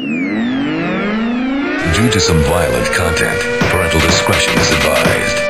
Due to some violent content, parental discretion is advised.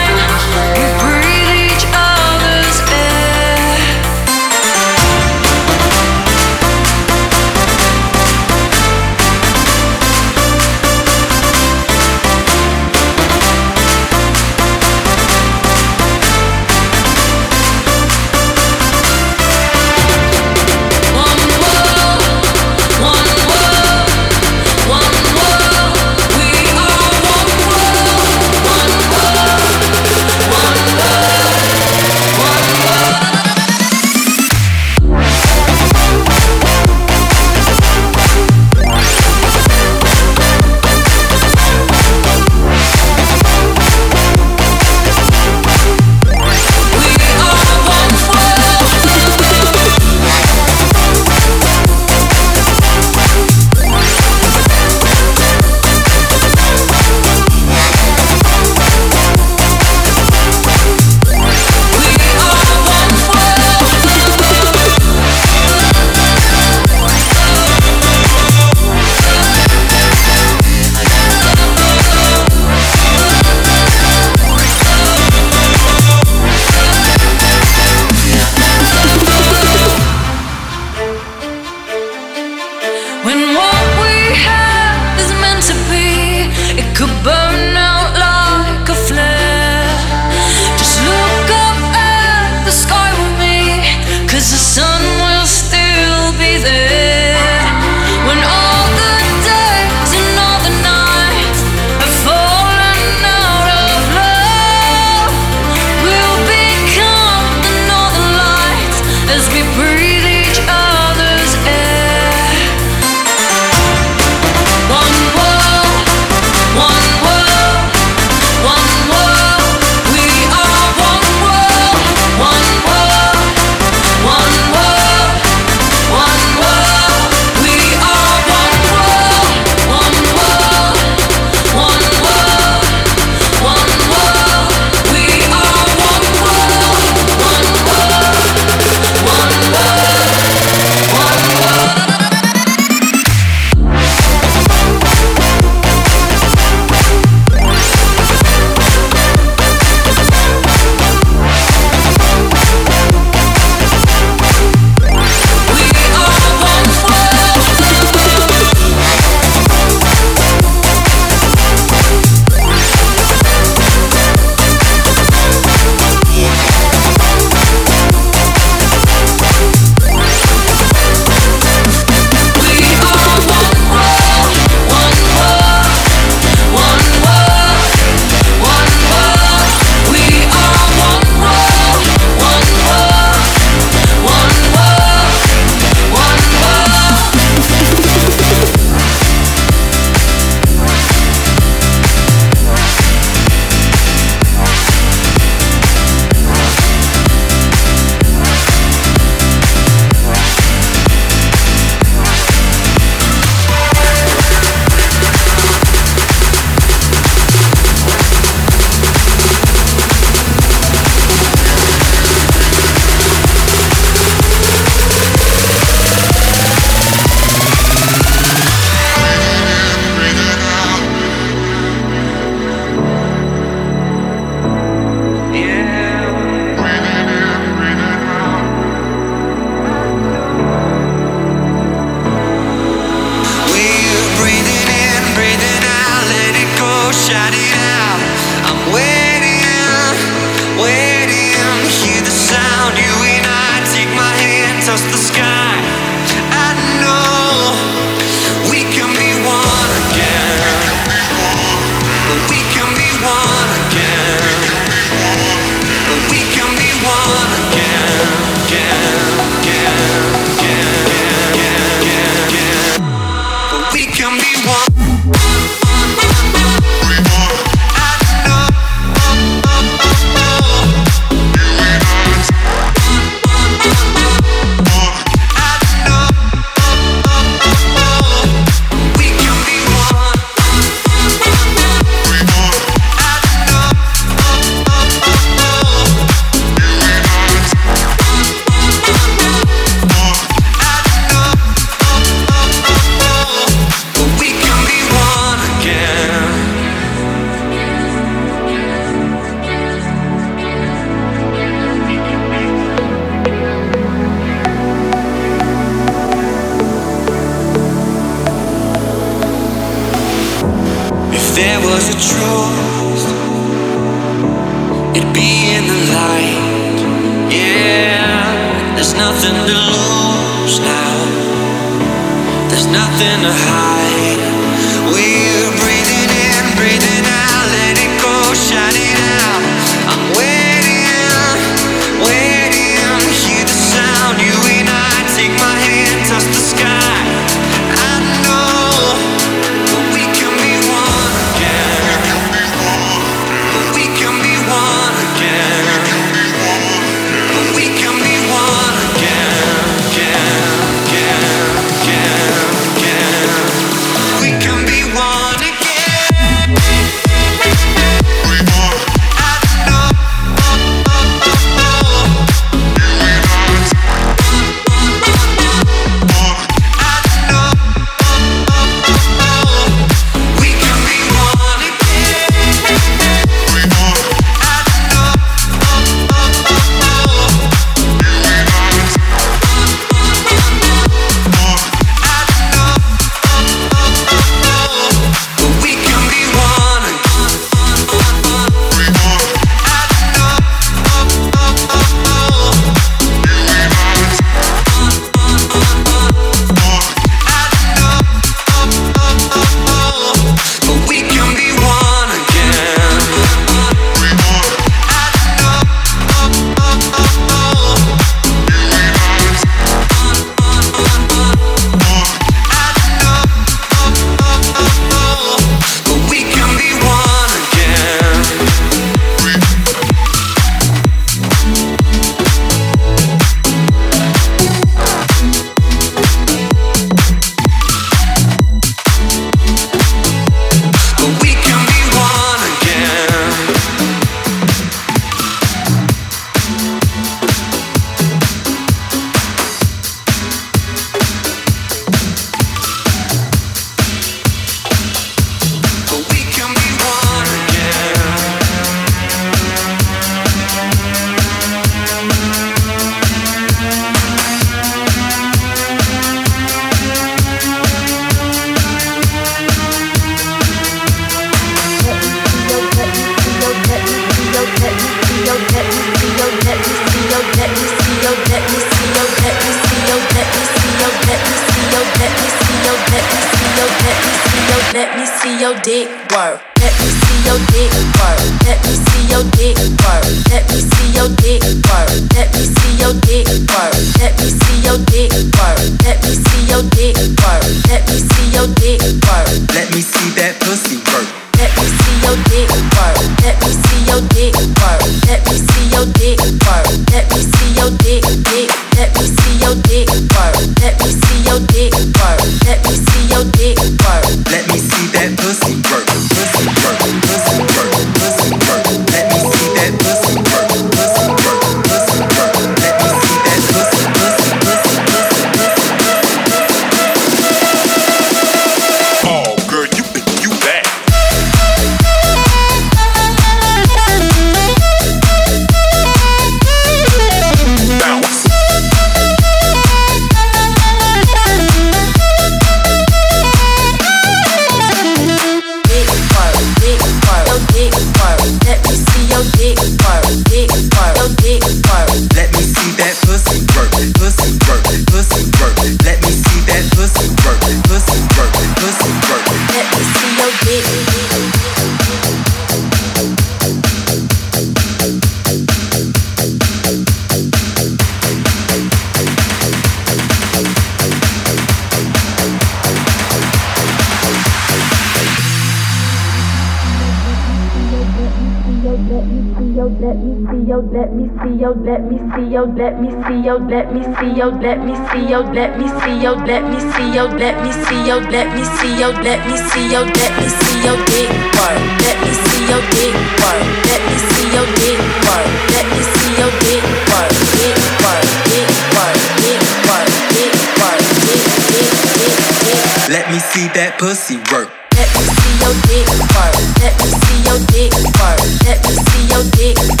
Let me see yo, let me see yo, let me see yo, let me see yo, let me see yo, let me see yo, let me see yo, let me see yo, let me see yo dick work, let me see yo dick work, let me see yo dick work, let me see yo dick work, dick work, dick work, dick work, dick work, dick dick dick dick. Let me see that pussy work. Let me see your dick work. Let me see your dick work. Let me see your dick work.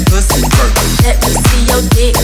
Let me see that pussy work. Let me see your dick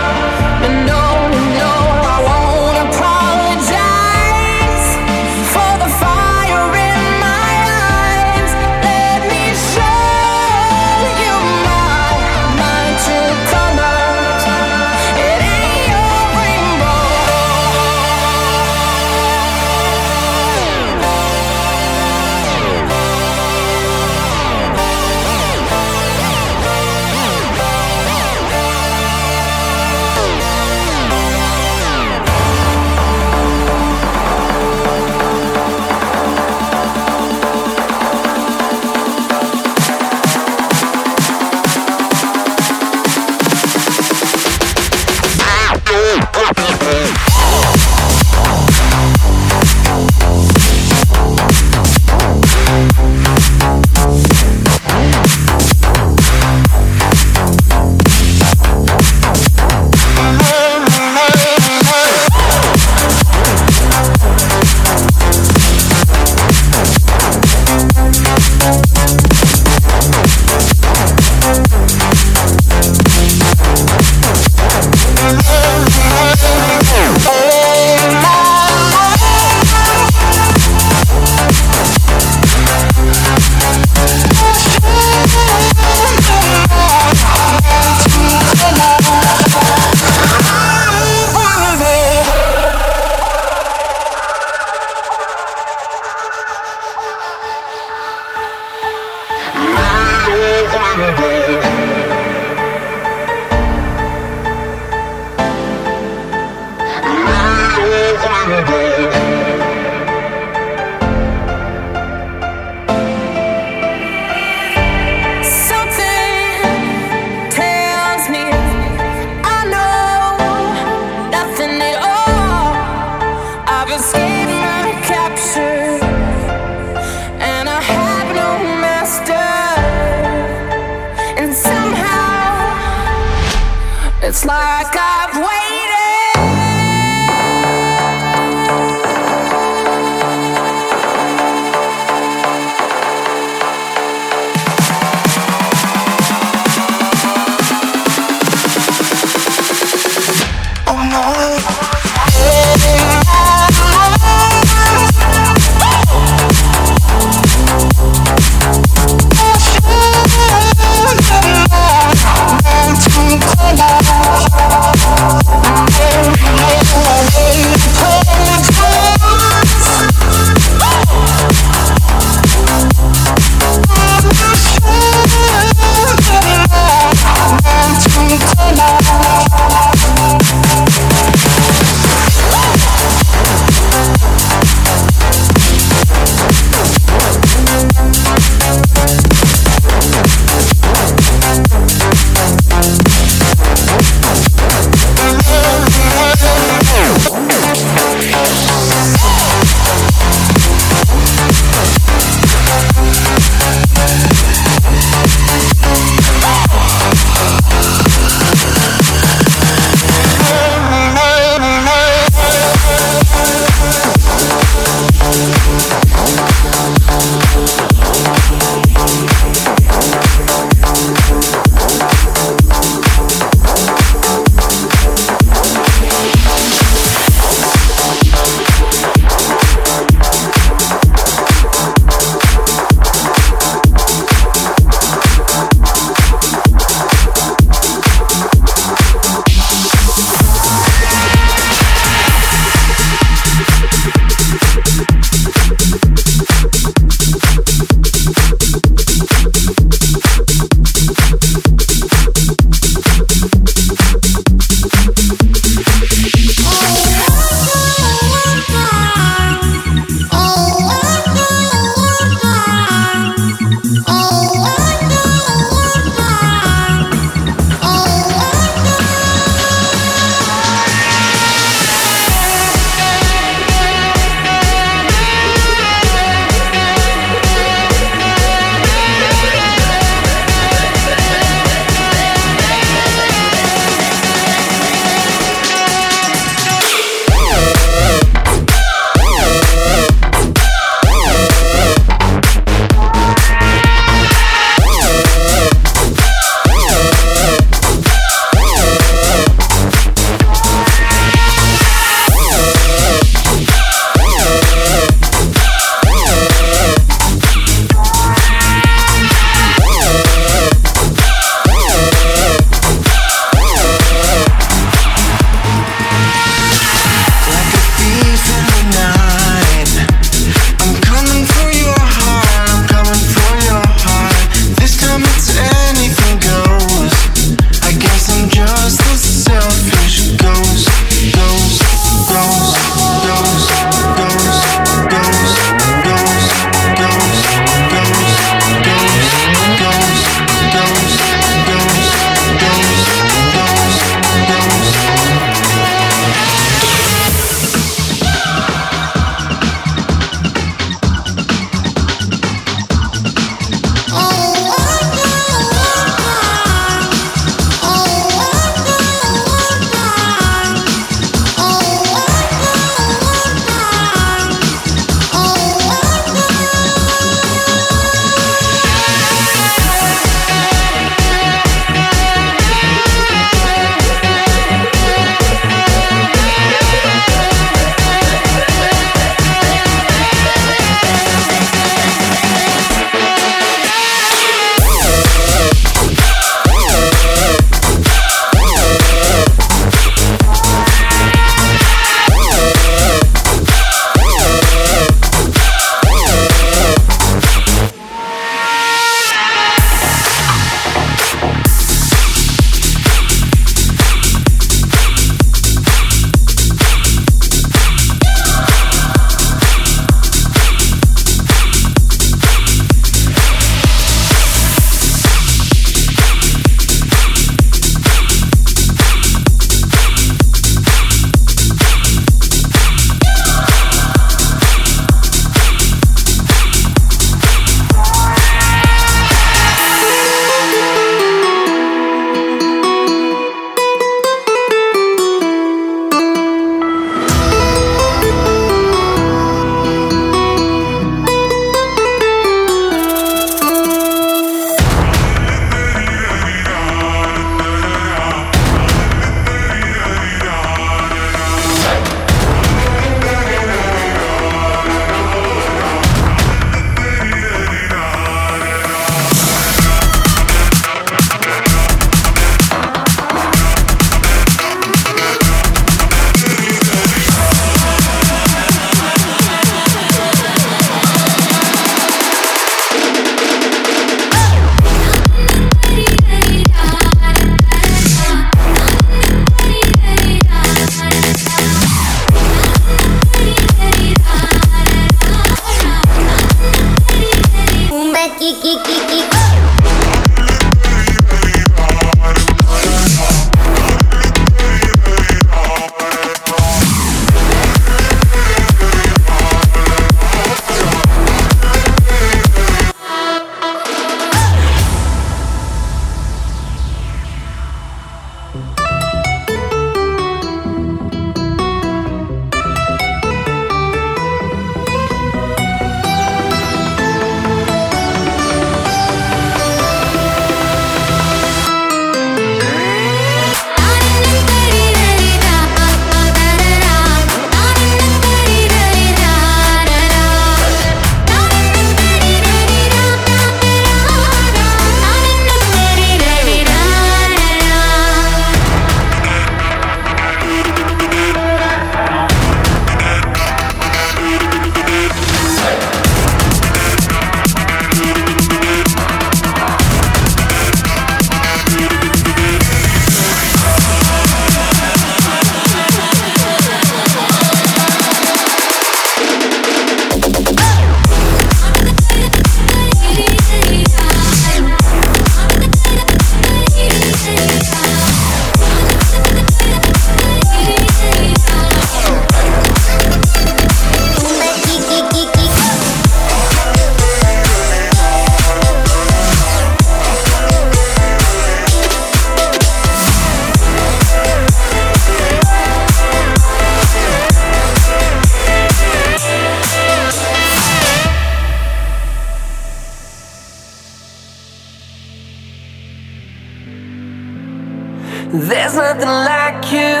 There's nothing like you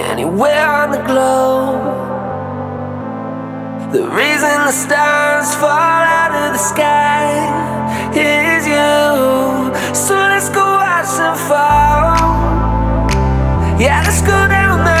anywhere on the globe. The reason the stars fall out of the sky is you. So let's go watch them fall. Yeah, let's go down that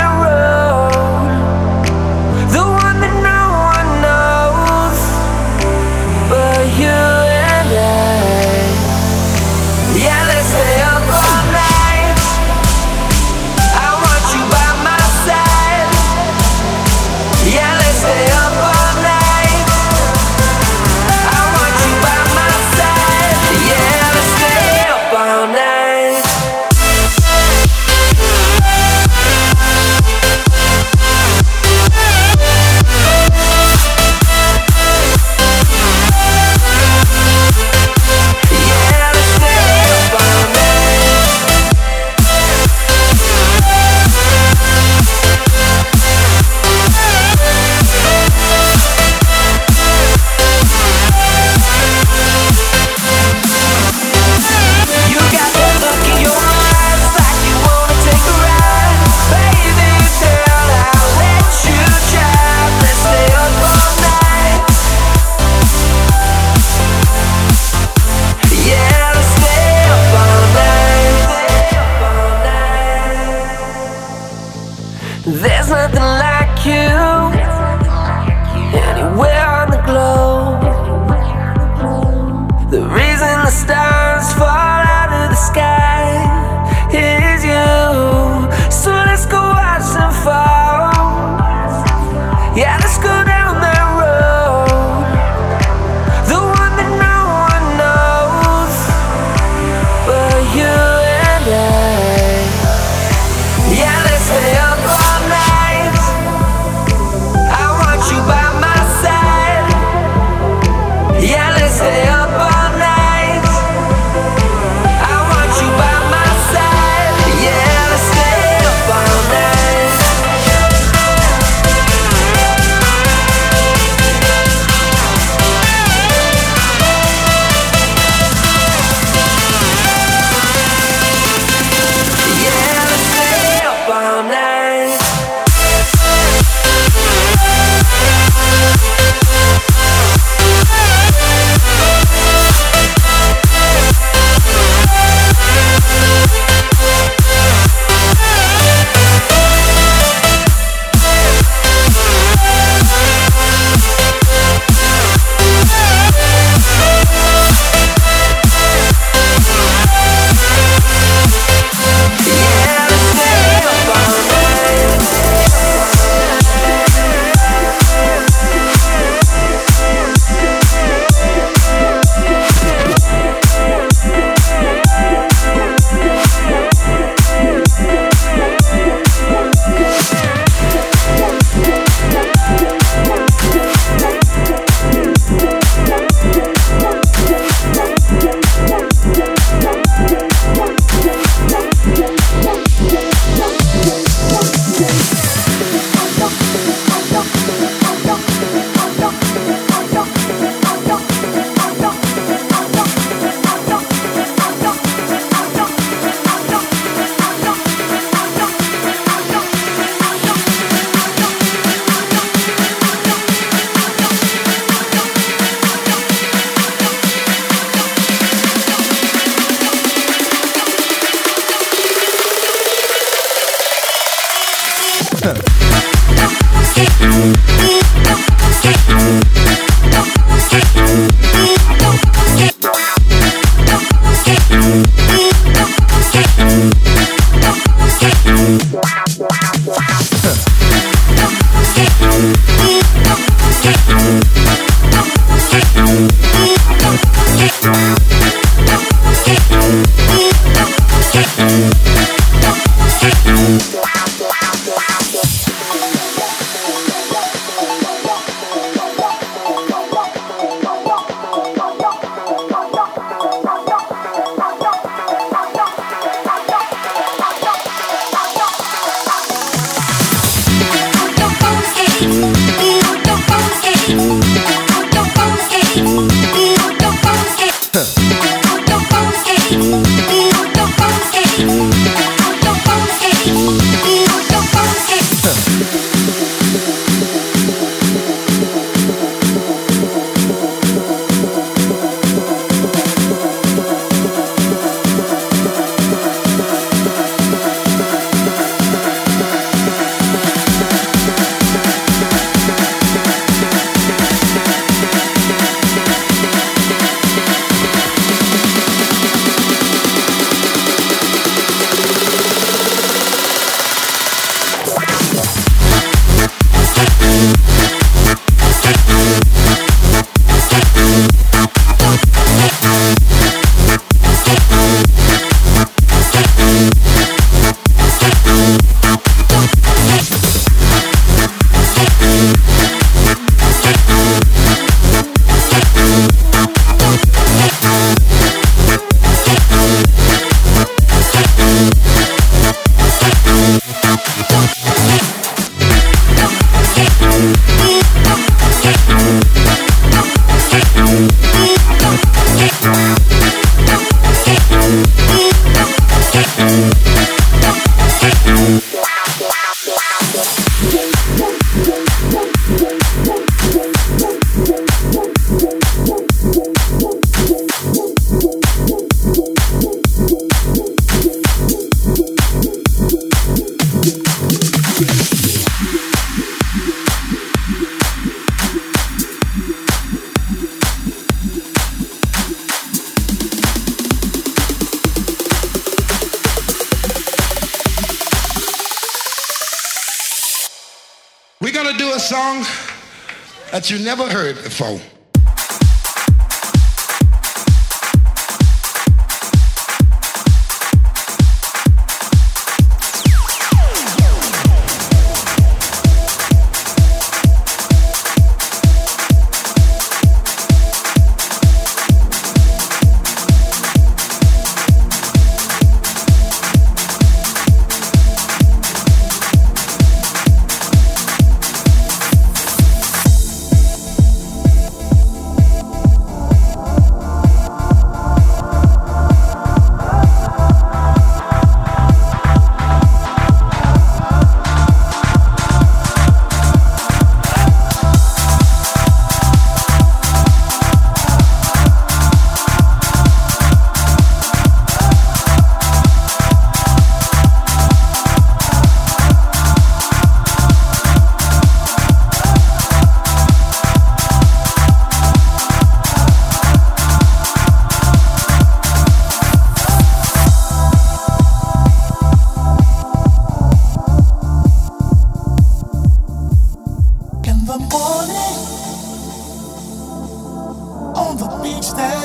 heard. morning on the beach there.